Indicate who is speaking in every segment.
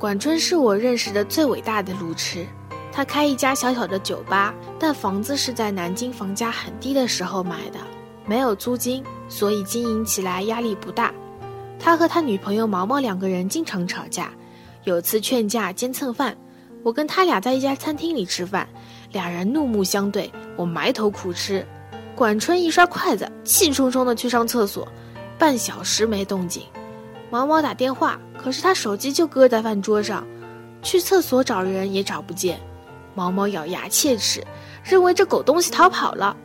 Speaker 1: 管春是我认识的最伟大的路痴，他开一家小小的酒吧，但房子是在南京房价很低的时候买的，没有租金，所以经营起来压力不大。他和他女朋友毛毛两个人经常吵架，有次劝架兼蹭饭，我跟他俩在一家餐厅里吃饭，俩人怒目相对，我埋头苦吃，管春一刷筷子，气冲冲的去上厕所，半小时没动静。毛毛打电话，可是他手机就搁在饭桌上，去厕所找人也找不见。毛毛咬牙切齿，认为这狗东西逃跑了。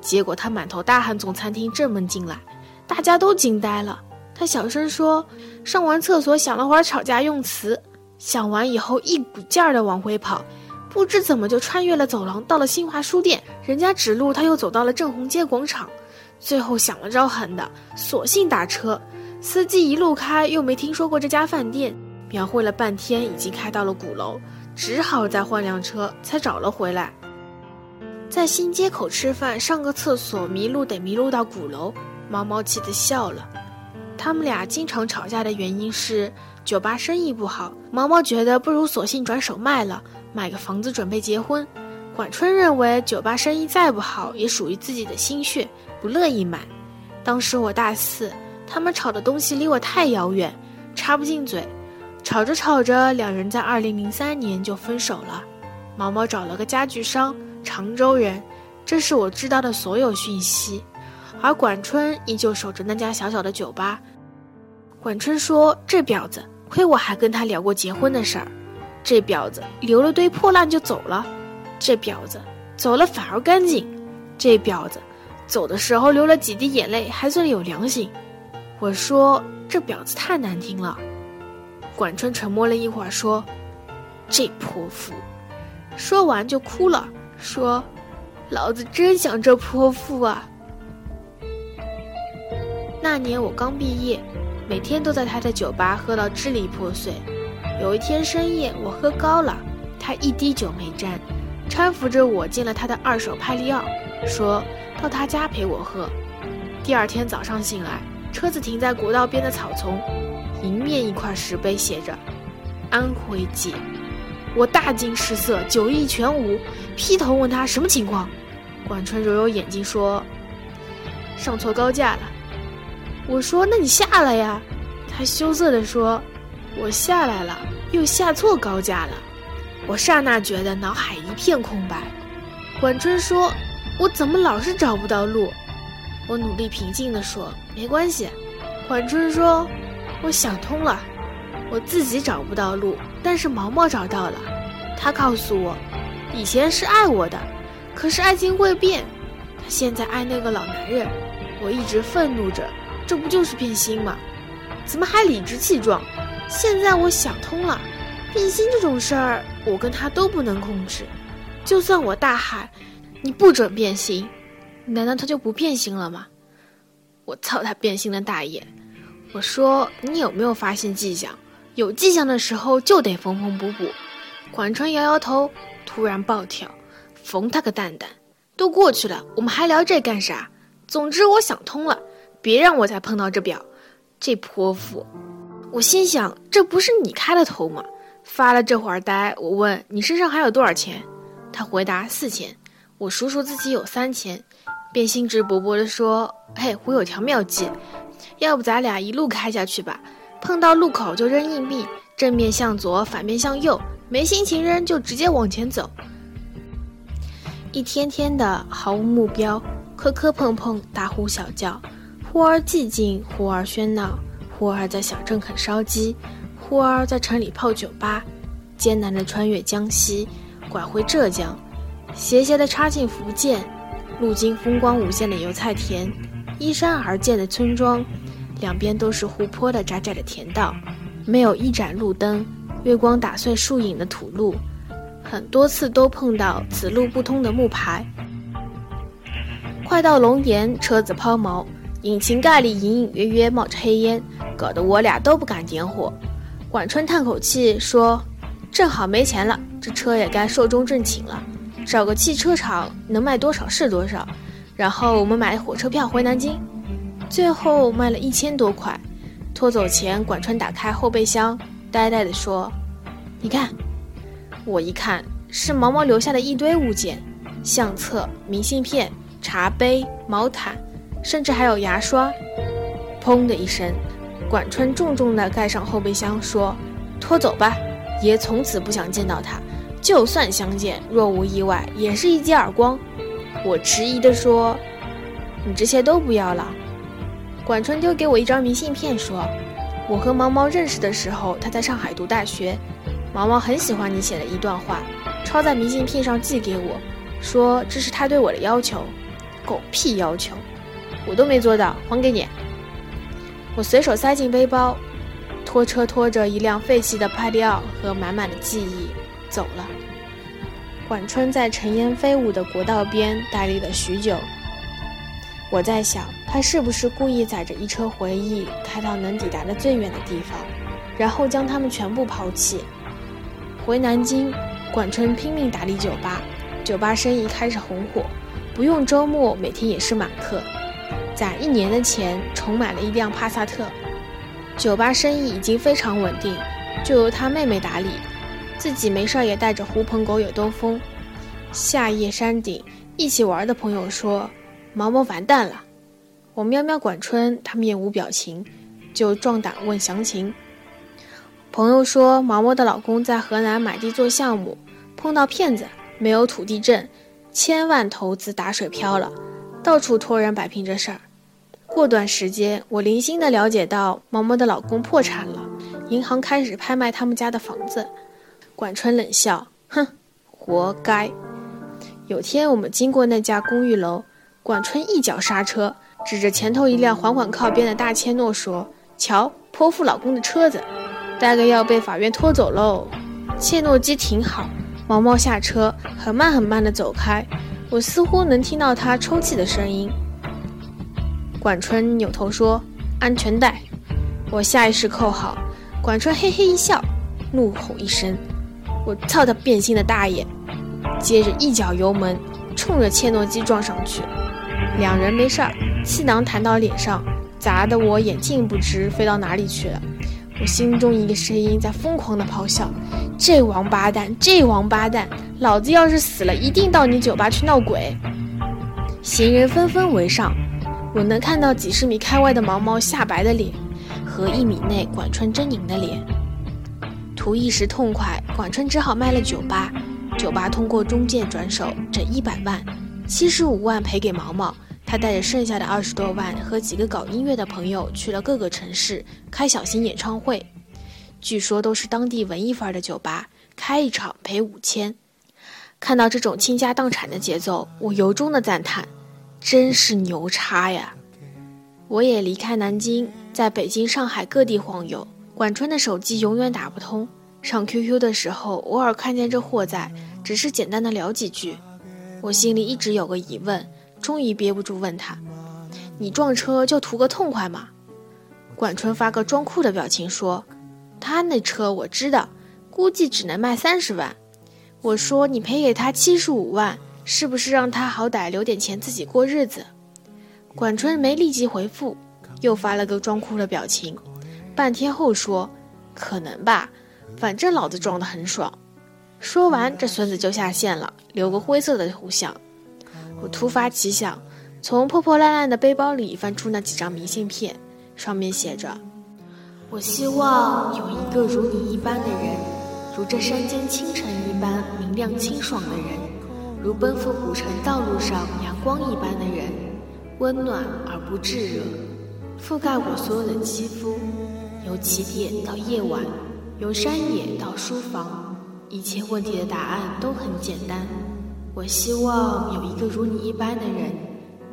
Speaker 1: 结果他满头大汗从餐厅正门进来，大家都惊呆了。他小声说：“上完厕所想了会儿吵架用词，想完以后一股劲儿的往回跑，不知怎么就穿越了走廊，到了新华书店。人家指路，他又走到了正红街广场。最后想了招狠的，索性打车。”司机一路开，又没听说过这家饭店，描绘了半天，已经开到了鼓楼，只好再换辆车，才找了回来。在新街口吃饭，上个厕所迷路，得迷路到鼓楼。毛毛气得笑了。他们俩经常吵架的原因是酒吧生意不好，毛毛觉得不如索性转手卖了，买个房子准备结婚。管春认为酒吧生意再不好，也属于自己的心血，不乐意买。当时我大四。他们吵的东西离我太遥远，插不进嘴。吵着吵着，两人在二零零三年就分手了。毛毛找了个家具商，常州人，这是我知道的所有讯息。而管春依旧守着那家小小的酒吧。管春说：“这婊子，亏我还跟他聊过结婚的事儿。这婊子留了堆破烂就走了，这婊子走了反而干净，这婊子走的时候流了几滴眼泪还算有良心。”我说：“这婊子太难听了。”管春沉默了一会儿，说：“这泼妇。”说完就哭了，说：“老子真想这泼妇啊！”那年我刚毕业，每天都在他的酒吧喝到支离破碎。有一天深夜，我喝高了，他一滴酒没沾，搀扶着我进了他的二手派利奥，说到他家陪我喝。第二天早上醒来。车子停在国道边的草丛，迎面一块石碑写着“安徽界”，我大惊失色，酒意全无，劈头问他什么情况。管春揉揉眼睛说：“上错高架了。”我说：“那你下来呀？”他羞涩地说：“我下来了，又下错高架了。”我刹那觉得脑海一片空白。管春说：“我怎么老是找不到路？”我努力平静地说：“没关系。”缓春说：“我想通了，我自己找不到路，但是毛毛找到了。他告诉我，以前是爱我的，可是爱情会变。他现在爱那个老男人。我一直愤怒着，这不就是变心吗？怎么还理直气壮？现在我想通了，变心这种事儿，我跟他都不能控制。就算我大喊，你不准变心。”难道他就不变心了吗？我操他变心的大爷！我说你有没有发现迹象？有迹象的时候就得缝缝补补。管川摇摇头，突然暴跳：“缝他个蛋蛋！都过去了，我们还聊这干啥？总之我想通了，别让我再碰到这表，这泼妇！”我心想：这不是你开的头吗？发了这会儿呆，我问你身上还有多少钱？他回答四千。我数数自己有三千。便兴致勃勃地说：“嘿，我有条妙计，要不咱俩一路开下去吧？碰到路口就扔硬币，正面向左，反面向右，没心情扔就直接往前走。一天天的毫无目标，磕磕碰碰，大呼小叫，忽而寂静，忽而喧闹，忽而在小镇啃烧鸡，忽而在城里泡酒吧，艰难地穿越江西，拐回浙江，斜斜地插进福建。”路经风光无限的油菜田，依山而建的村庄，两边都是湖泊的窄窄的田道，没有一盏路灯，月光打碎树影的土路，很多次都碰到此路不通的木牌。快到龙岩，车子抛锚，引擎盖里隐隐约约冒着黑烟，搞得我俩都不敢点火。管春叹口气说：“正好没钱了，这车也该寿终正寝了，找个汽车厂能卖多少是多少。然后我们买火车票回南京，最后卖了一千多块。拖走前，管川打开后备箱，呆呆地说：‘你看。’我一看，是毛毛留下的一堆物件，相册、明信片。”茶杯、毛毯，甚至还有牙刷。砰的一声，管川重重地盖上后备箱，说：“拖走吧，爷从此不想见到他。就算相见，若无意外，也是一记耳光。”我迟疑地说：“你这些都不要了。”管春丢给我一张明信片，说：“我和毛毛认识的时候，他在上海读大学。毛毛很喜欢你写的一段话，抄在明信片上寄给我，说这是他对我的要求。”狗屁要求，我都没做到，还给你。我随手塞进背包，拖车拖着一辆废弃的帕里奥和满满的记忆走了。管春在尘烟飞舞的国道边呆立了许久。我在想，他是不是故意载着一车回忆开到能抵达的最远的地方，然后将他们全部抛弃？回南京，管春拼命打理酒吧，酒吧生意开始红火。不用周末，每天也是满客。攒一年的钱，重买了一辆帕萨特。酒吧生意已经非常稳定，就由他妹妹打理，自己没事也带着狐朋狗友兜风。夏夜山顶一起玩的朋友说：“毛毛完蛋了。”我喵喵管春，他面无表情，就壮胆问详情。朋友说：“毛毛的老公在河南买地做项目，碰到骗子，没有土地证。”千万投资打水漂了，到处托人摆平这事儿。过段时间，我零星的了解到毛毛的老公破产了，银行开始拍卖他们家的房子。管春冷笑：“哼，活该。”有天我们经过那家公寓楼，管春一脚刹车，指着前头一辆缓缓靠边的大切诺说：“瞧，泼妇老公的车子，大概要被法院拖走喽。”切诺基停好。毛毛下车，很慢很慢地走开，我似乎能听到他抽泣的声音。管春扭头说：“安全带。”我下意识扣好。管春嘿嘿一笑，怒吼一声：“我操他变心的大爷！”接着一脚油门，冲着切诺基撞上去。两人没事儿，气囊弹到脸上，砸得我眼镜不知飞到哪里去了。我心中一个声音在疯狂地咆哮。这王八蛋，这王八蛋！老子要是死了，一定到你酒吧去闹鬼。行人纷纷围上，我能看到几十米开外的毛毛吓白的脸，和一米内管春狰狞的脸。图一时痛快，管春只好卖了酒吧。酒吧通过中介转手，整一百万，七十五万赔给毛毛。他带着剩下的二十多万，和几个搞音乐的朋友去了各个城市开小型演唱会。据说都是当地文艺范儿的酒吧，开一场赔五千。看到这种倾家荡产的节奏，我由衷的赞叹，真是牛叉呀！我也离开南京，在北京、上海各地晃悠。管春的手机永远打不通，上 QQ 的时候偶尔看见这货在，只是简单的聊几句。我心里一直有个疑问，终于憋不住问他：“你撞车就图个痛快吗？”管春发个装酷的表情说。他那车我知道，估计只能卖三十万。我说你赔给他七十五万，是不是让他好歹留点钱自己过日子？管春没立即回复，又发了个装酷的表情。半天后说：“可能吧，反正老子装得很爽。”说完，这孙子就下线了，留个灰色的图像。我突发奇想，从破破烂烂的背包里翻出那几张明信片，上面写着。我希望有一个如你一般的人，如这山间清晨一般明亮清爽的人，如奔赴古城道路上阳光一般的人，温暖而不炙热，覆盖我所有的肌肤，由起点到夜晚，由山野到书房，一切问题的答案都很简单。我希望有一个如你一般的人，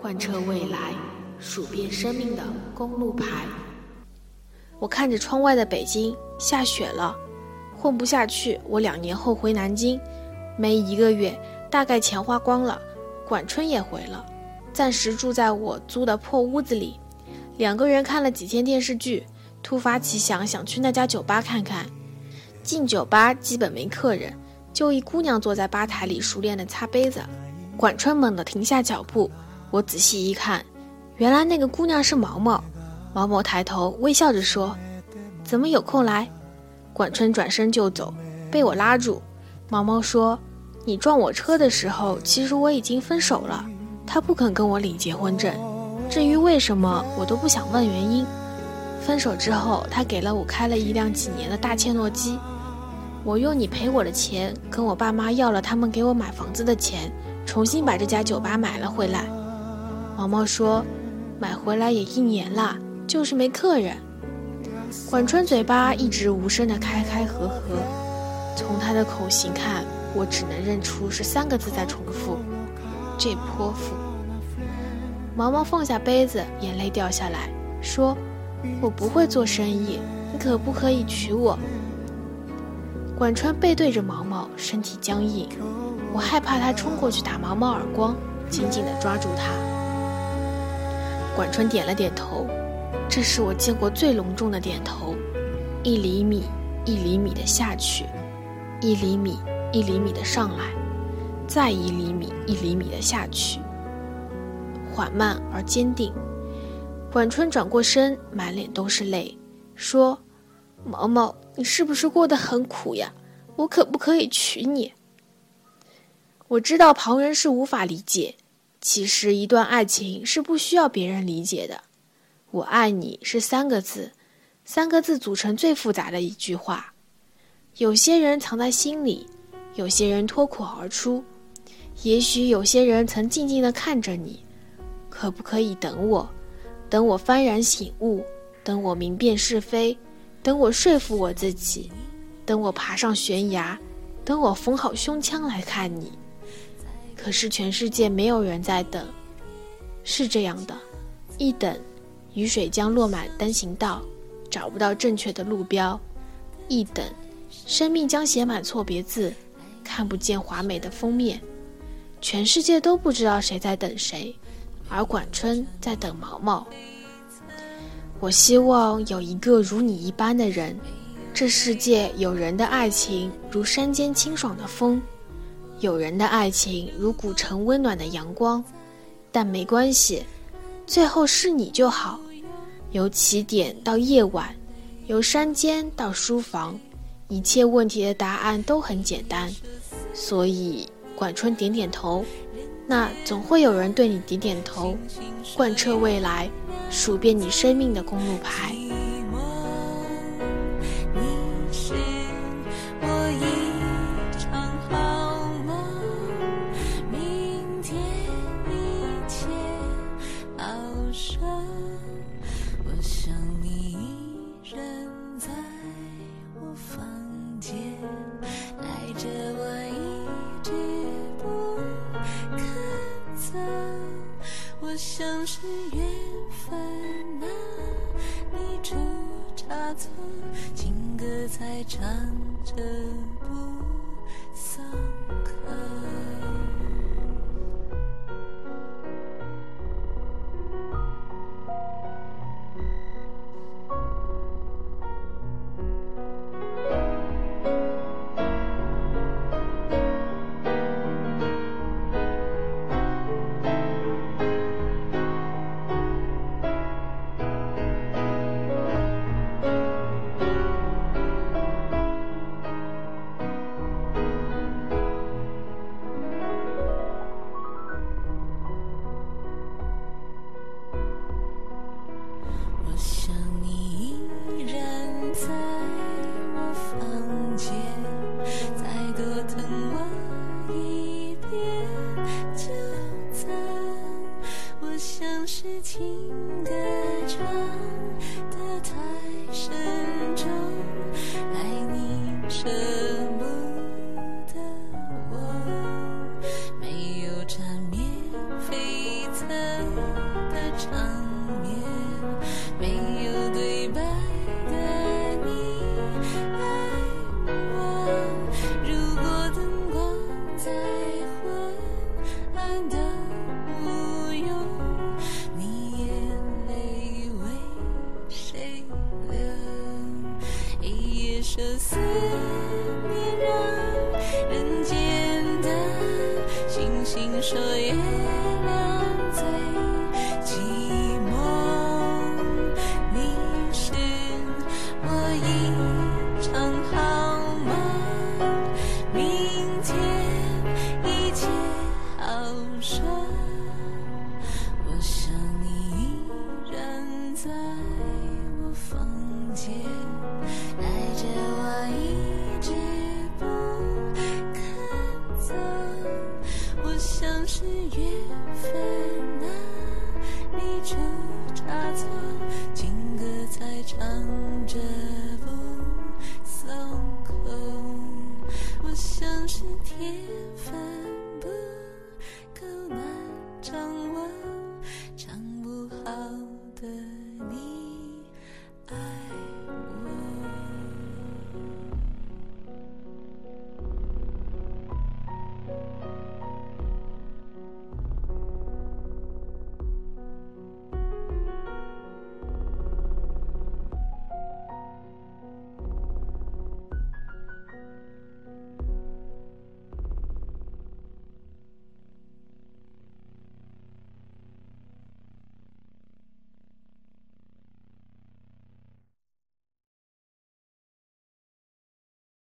Speaker 1: 贯彻未来，数遍生命的公路牌。我看着窗外的北京，下雪了，混不下去，我两年后回南京，没一个月，大概钱花光了，管春也回了，暂时住在我租的破屋子里。两个人看了几天电视剧，突发奇想，想去那家酒吧看看。进酒吧基本没客人，就一姑娘坐在吧台里熟练地擦杯子。管春猛地停下脚步，我仔细一看，原来那个姑娘是毛毛。毛毛抬头微笑着说：“怎么有空来？”管春转身就走，被我拉住。毛毛说：“你撞我车的时候，其实我已经分手了。他不肯跟我领结婚证。至于为什么，我都不想问原因。分手之后，他给了我开了一辆几年的大切诺基。我用你赔我的钱，跟我爸妈要了他们给我买房子的钱，重新把这家酒吧买了回来。”毛毛说：“买回来也一年了。”就是没客人。管春嘴巴一直无声的开开合合，从他的口型看，我只能认出是三个字在重复：这泼妇。毛毛放下杯子，眼泪掉下来，说：“我不会做生意，你可不可以娶我？”管川背对着毛毛，身体僵硬，我害怕他冲过去打毛毛耳光，紧紧地抓住他。管川点了点头。这是我见过最隆重的点头，一厘米一厘米的下去，一厘米一厘米的上来，再一厘米一厘米的下去，缓慢而坚定。管春转过身，满脸都是泪，说：“毛毛，你是不是过得很苦呀？我可不可以娶你？”我知道旁人是无法理解，其实一段爱情是不需要别人理解的。我爱你是三个字，三个字组成最复杂的一句话。有些人藏在心里，有些人脱口而出，也许有些人曾静静地看着你。可不可以等我？等我幡然醒悟，等我明辨是非，等我说服我自己，等我爬上悬崖，等我缝好胸腔来看你。可是全世界没有人在等，是这样的，一等。雨水将落满单行道，找不到正确的路标；一等，生命将写满错别字，看不见华美的封面。全世界都不知道谁在等谁，而管春在等毛毛。我希望有一个如你一般的人。这世界有人的爱情如山间清爽的风，有人的爱情如古城温暖的阳光，但没关系。最后是你就好，由起点到夜晚，由山间到书房，一切问题的答案都很简单。所以，管春点点头，那总会有人对你点点头，贯彻未来，数遍你生命的公路牌。
Speaker 2: 就像是缘分啊，你出差错，情歌才唱着。这思念让人间的星星说夜。